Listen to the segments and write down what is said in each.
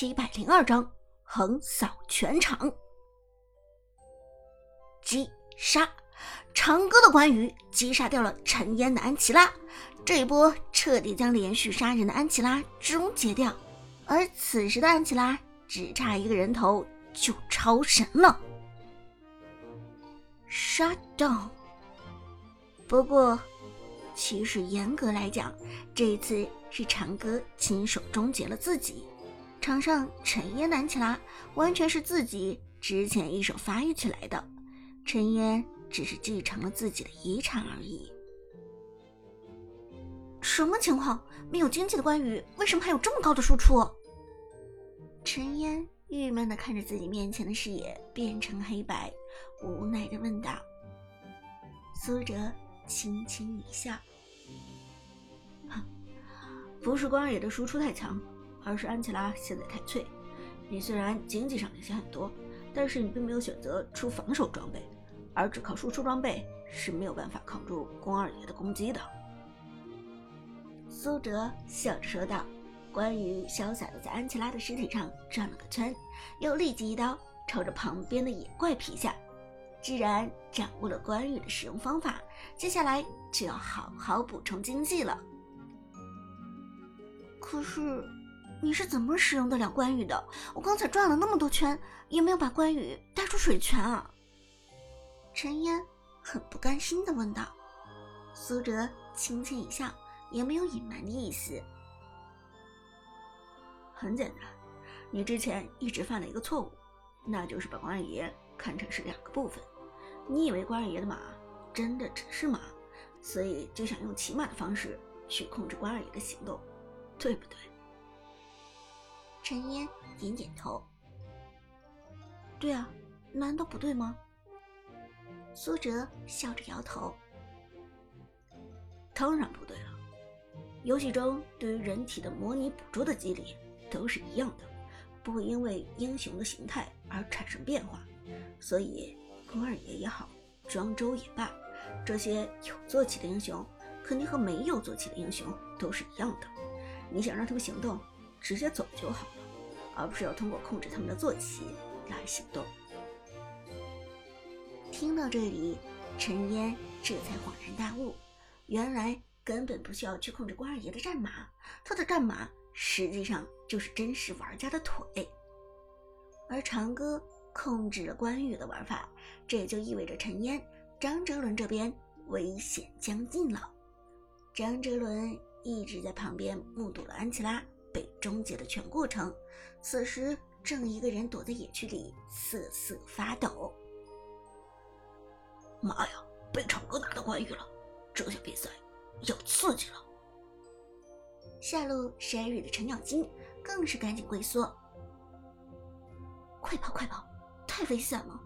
七百零二章横扫全场。击杀长歌的关羽击杀掉了陈烟的安琪拉，这一波彻底将连续杀人的安琪拉终结掉。而此时的安琪拉只差一个人头就超神了。杀到。不过，其实严格来讲，这一次是长歌亲手终结了自己。场上陈烟难起来，完全是自己之前一手发育起来的。陈烟只是继承了自己的遗产而已。什么情况？没有经济的关羽为什么还有这么高的输出？陈烟郁闷的看着自己面前的视野变成黑白，无奈的问道。苏哲轻轻一笑：“哼，不是关野的输出太强。”而是安琪拉现在太脆，你虽然经济上领先很多，但是你并没有选择出防守装备，而只靠输出装备是没有办法扛住宫二爷的攻击的。苏哲笑着说道。关羽潇洒的在安琪拉的尸体上转了个圈，又立即一刀朝着旁边的野怪劈下。既然掌握了关羽的使用方法，接下来就要好好补充经济了。可是。你是怎么使用得了关羽的？我刚才转了那么多圈，也没有把关羽带出水泉啊！陈烟很不甘心的问道。苏哲轻轻一笑，也没有隐瞒的意思。很简单，你之前一直犯了一个错误，那就是把关二爷看成是两个部分。你以为关二爷的马真的只是马，所以就想用骑马的方式去控制关二爷的行动，对不对？陈烟点点头。对啊，难道不对吗？苏哲笑着摇头。当然不对了。游戏中对于人体的模拟捕捉的机理都是一样的，不会因为英雄的形态而产生变化。所以宫二爷也好，庄周也罢，这些有坐骑的英雄，肯定和没有坐骑的英雄都是一样的。你想让他们行动，直接走就好了。而不是要通过控制他们的坐骑来行动。听到这里，陈烟这才恍然大悟，原来根本不需要去控制关二爷的战马，他的战马实际上就是真实玩家的腿。而长歌控制了关羽的玩法，这也就意味着陈烟、张哲伦这边危险将近了。张哲伦一直在旁边目睹了安琪拉。终结的全过程，此时正一个人躲在野区里瑟瑟发抖。妈呀，被长歌打到关羽了！这下比赛要刺激了。下路山雨的程咬金更是赶紧龟缩，快跑快跑，太危险了！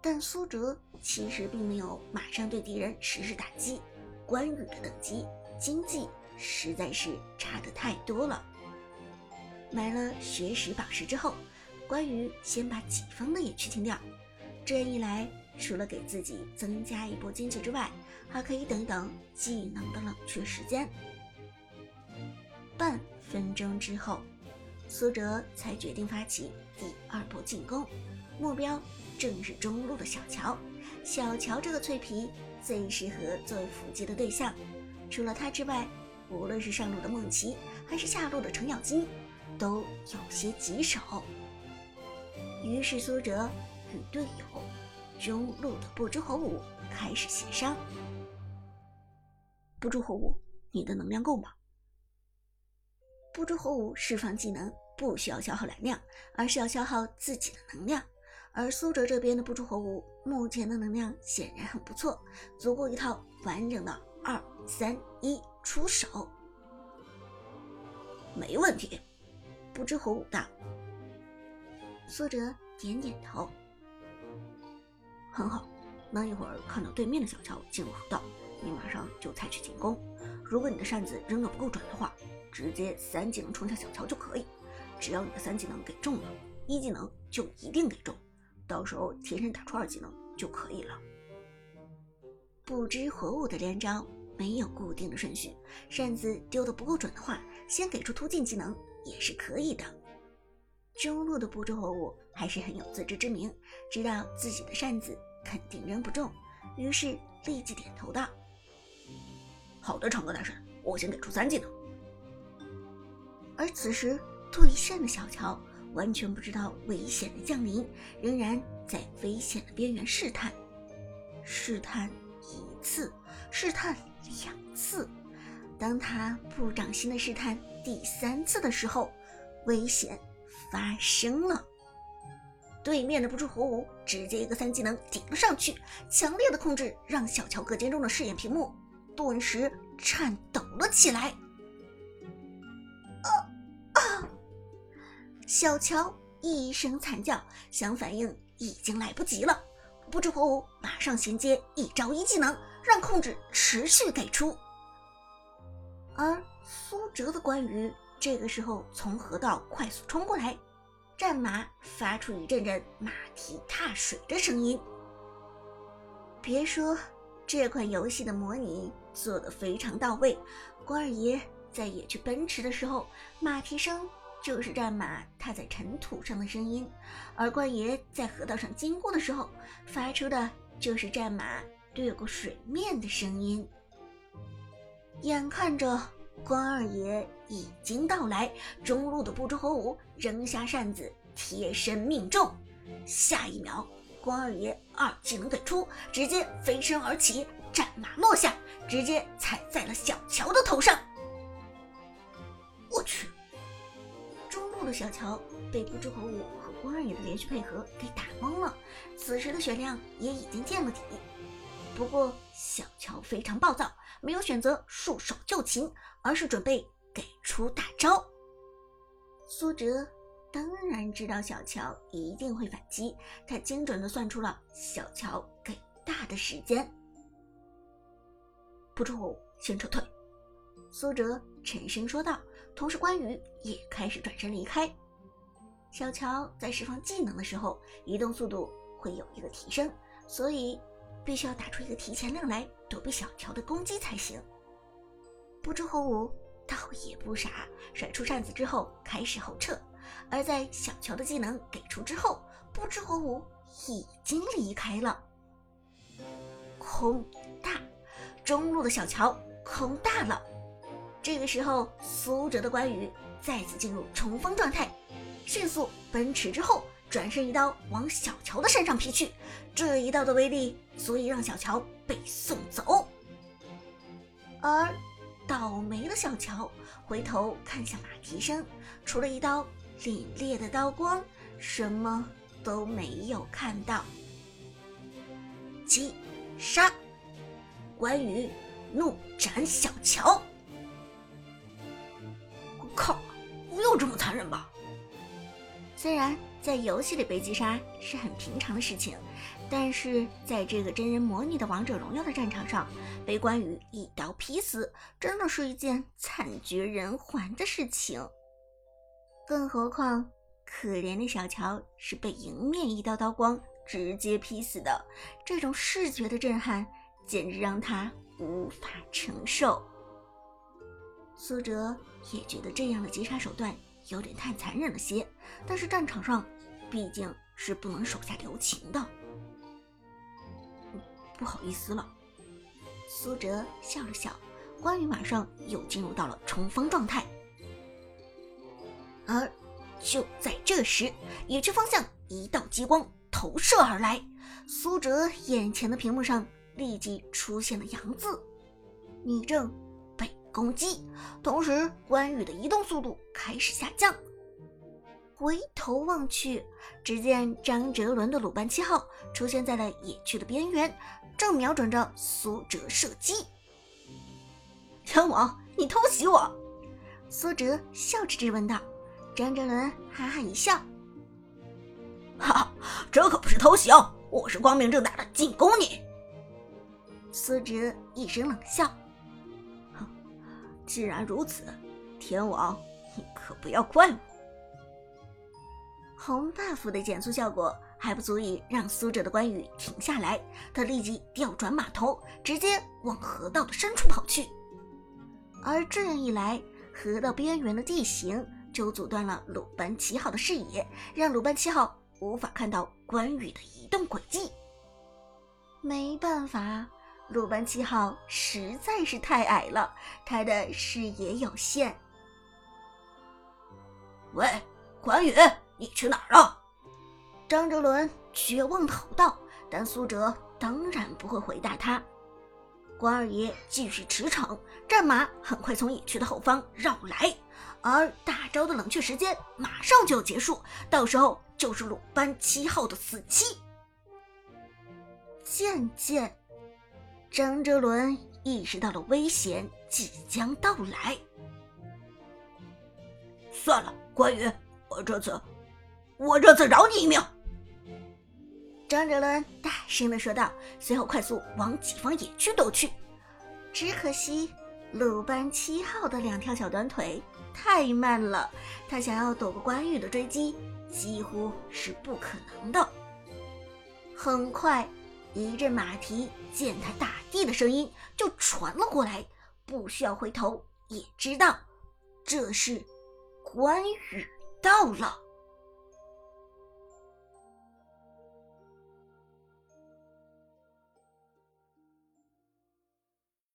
但苏哲其实并没有马上对敌人实施打击，关羽的等级经济。实在是差的太多了。买了学识宝石之后，关羽先把己方的野区清掉。这样一来，除了给自己增加一波经济之外，还可以等一等技能的冷却时间。半分钟之后，苏哲才决定发起第二波进攻，目标正是中路的小乔。小乔这个脆皮最适合作为伏击的对象，除了他之外。无论是上路的梦琪，还是下路的程咬金，都有些棘手。于是苏哲与队友中路的不知火舞开始协商。不知火舞，你的能量够吗？不知火舞释放技能不需要消耗蓝量，而是要消耗自己的能量。而苏哲这边的不知火舞目前的能量显然很不错，足够一套完整的二三一。出手，没问题。不知火舞大。苏哲点点头，很好。那一会儿看到对面的小乔进入河道，你马上就采取进攻。如果你的扇子扔的不够准的话，直接三技能冲向小乔就可以。只要你的三技能给中了，一技能就一定给中，到时候贴身打出二技能就可以了。不知火舞的连招。没有固定的顺序，扇子丢的不够准的话，先给出突进技能也是可以的。中路的不知火舞还是很有自知之明，知道自己的扇子肯定扔不中，于是立即点头道：“好的，长歌大神，我先给出三技能。”而此时对线的小乔完全不知道危险的降临，仍然在危险的边缘试探，试探一次。试探两次，当他不长心的试探第三次的时候，危险发生了。对面的不知火舞直接一个三技能顶了上去，强烈的控制让小乔隔间中的视野屏幕顿时颤抖了起来。啊啊！小乔一声惨叫，想反应已经来不及了。不知火舞马上衔接一招一技能。让控制持续给出，而苏哲的关羽这个时候从河道快速冲过来，战马发出一阵阵马蹄踏水的声音。别说这款游戏的模拟做的非常到位，关二爷在野区奔驰的时候，马蹄声就是战马踏在尘土上的声音，而关爷在河道上经过的时候，发出的就是战马。掠过水面的声音。眼看着关二爷已经到来，中路的不知火舞扔下扇子，贴身命中。下一秒，关二爷二技能给出，直接飞身而起，战马落下，直接踩在了小乔的头上。我去！中路的小乔被不知火舞和关二爷的连续配合给打懵了，此时的血量也已经见了底。不过，小乔非常暴躁，没有选择束手就擒，而是准备给出大招。苏哲当然知道小乔一定会反击，他精准的算出了小乔给大的时间。不知火舞先撤退，苏哲沉声说道，同时关羽也开始转身离开。小乔在释放技能的时候，移动速度会有一个提升，所以。必须要打出一个提前量来躲避小乔的攻击才行。不知火舞倒也不傻，甩出扇子之后开始后撤。而在小乔的技能给出之后，不知火舞已经离开了。空大，中路的小乔空大了。这个时候，苏哲的关羽再次进入冲锋状态，迅速奔驰之后。转身一刀往小乔的身上劈去，这一刀的威力足以让小乔被送走。而倒霉的小乔回头看向马蹄声，除了一刀凛冽的刀光，什么都没有看到。击杀！关羽怒斩小乔！虽然。在游戏里被击杀是很平常的事情，但是在这个真人模拟的王者荣耀的战场上，被关羽一刀劈死，真的是一件惨绝人寰的事情。更何况，可怜的小乔是被迎面一刀刀光直接劈死的，这种视觉的震撼简直让他无法承受。苏哲也觉得这样的击杀手段。有点太残忍了些，但是战场上毕竟是不能手下留情的。不好意思了，苏哲笑了笑。关羽马上又进入到了冲锋状态，而就在这时，野区方向一道激光投射而来，苏哲眼前的屏幕上立即出现了“阳”字，你正被。攻击，同时关羽的移动速度开始下降。回头望去，只见张哲伦的鲁班七号出现在了野区的边缘，正瞄准着苏哲射击。天王，你偷袭我！苏哲笑着质问道。张哲伦哈哈一笑：“哈哈，这可不是偷袭哦，我是光明正大的进攻你。”苏哲一声冷笑。哼既然如此，天王，你可不要怪我。红 buff 的减速效果还不足以让苏辙的关羽停下来，他立即调转马头，直接往河道的深处跑去。而这样一来，河道边缘的地形就阻断了鲁班七号的视野，让鲁班七号无法看到关羽的移动轨迹。没办法，鲁班七号实在是太矮了，他的视野有限。喂，关羽，你去哪儿了？张哲伦绝望的吼道，但苏哲当然不会回答他。关二爷继续驰骋，战马很快从野区的后方绕来，而大招的冷却时间马上就要结束，到时候就是鲁班七号的死期。渐渐，张哲伦意识到了危险即将到来。算了，关羽，我这次，我这次饶你一命。张哲伦大声的说道，随后快速往己方野区躲去。只可惜鲁班七号的两条小短腿太慢了，他想要躲过关羽的追击几乎是不可能的。很快，一阵马蹄践踏大地的声音就传了过来，不需要回头也知道，这是关羽到了。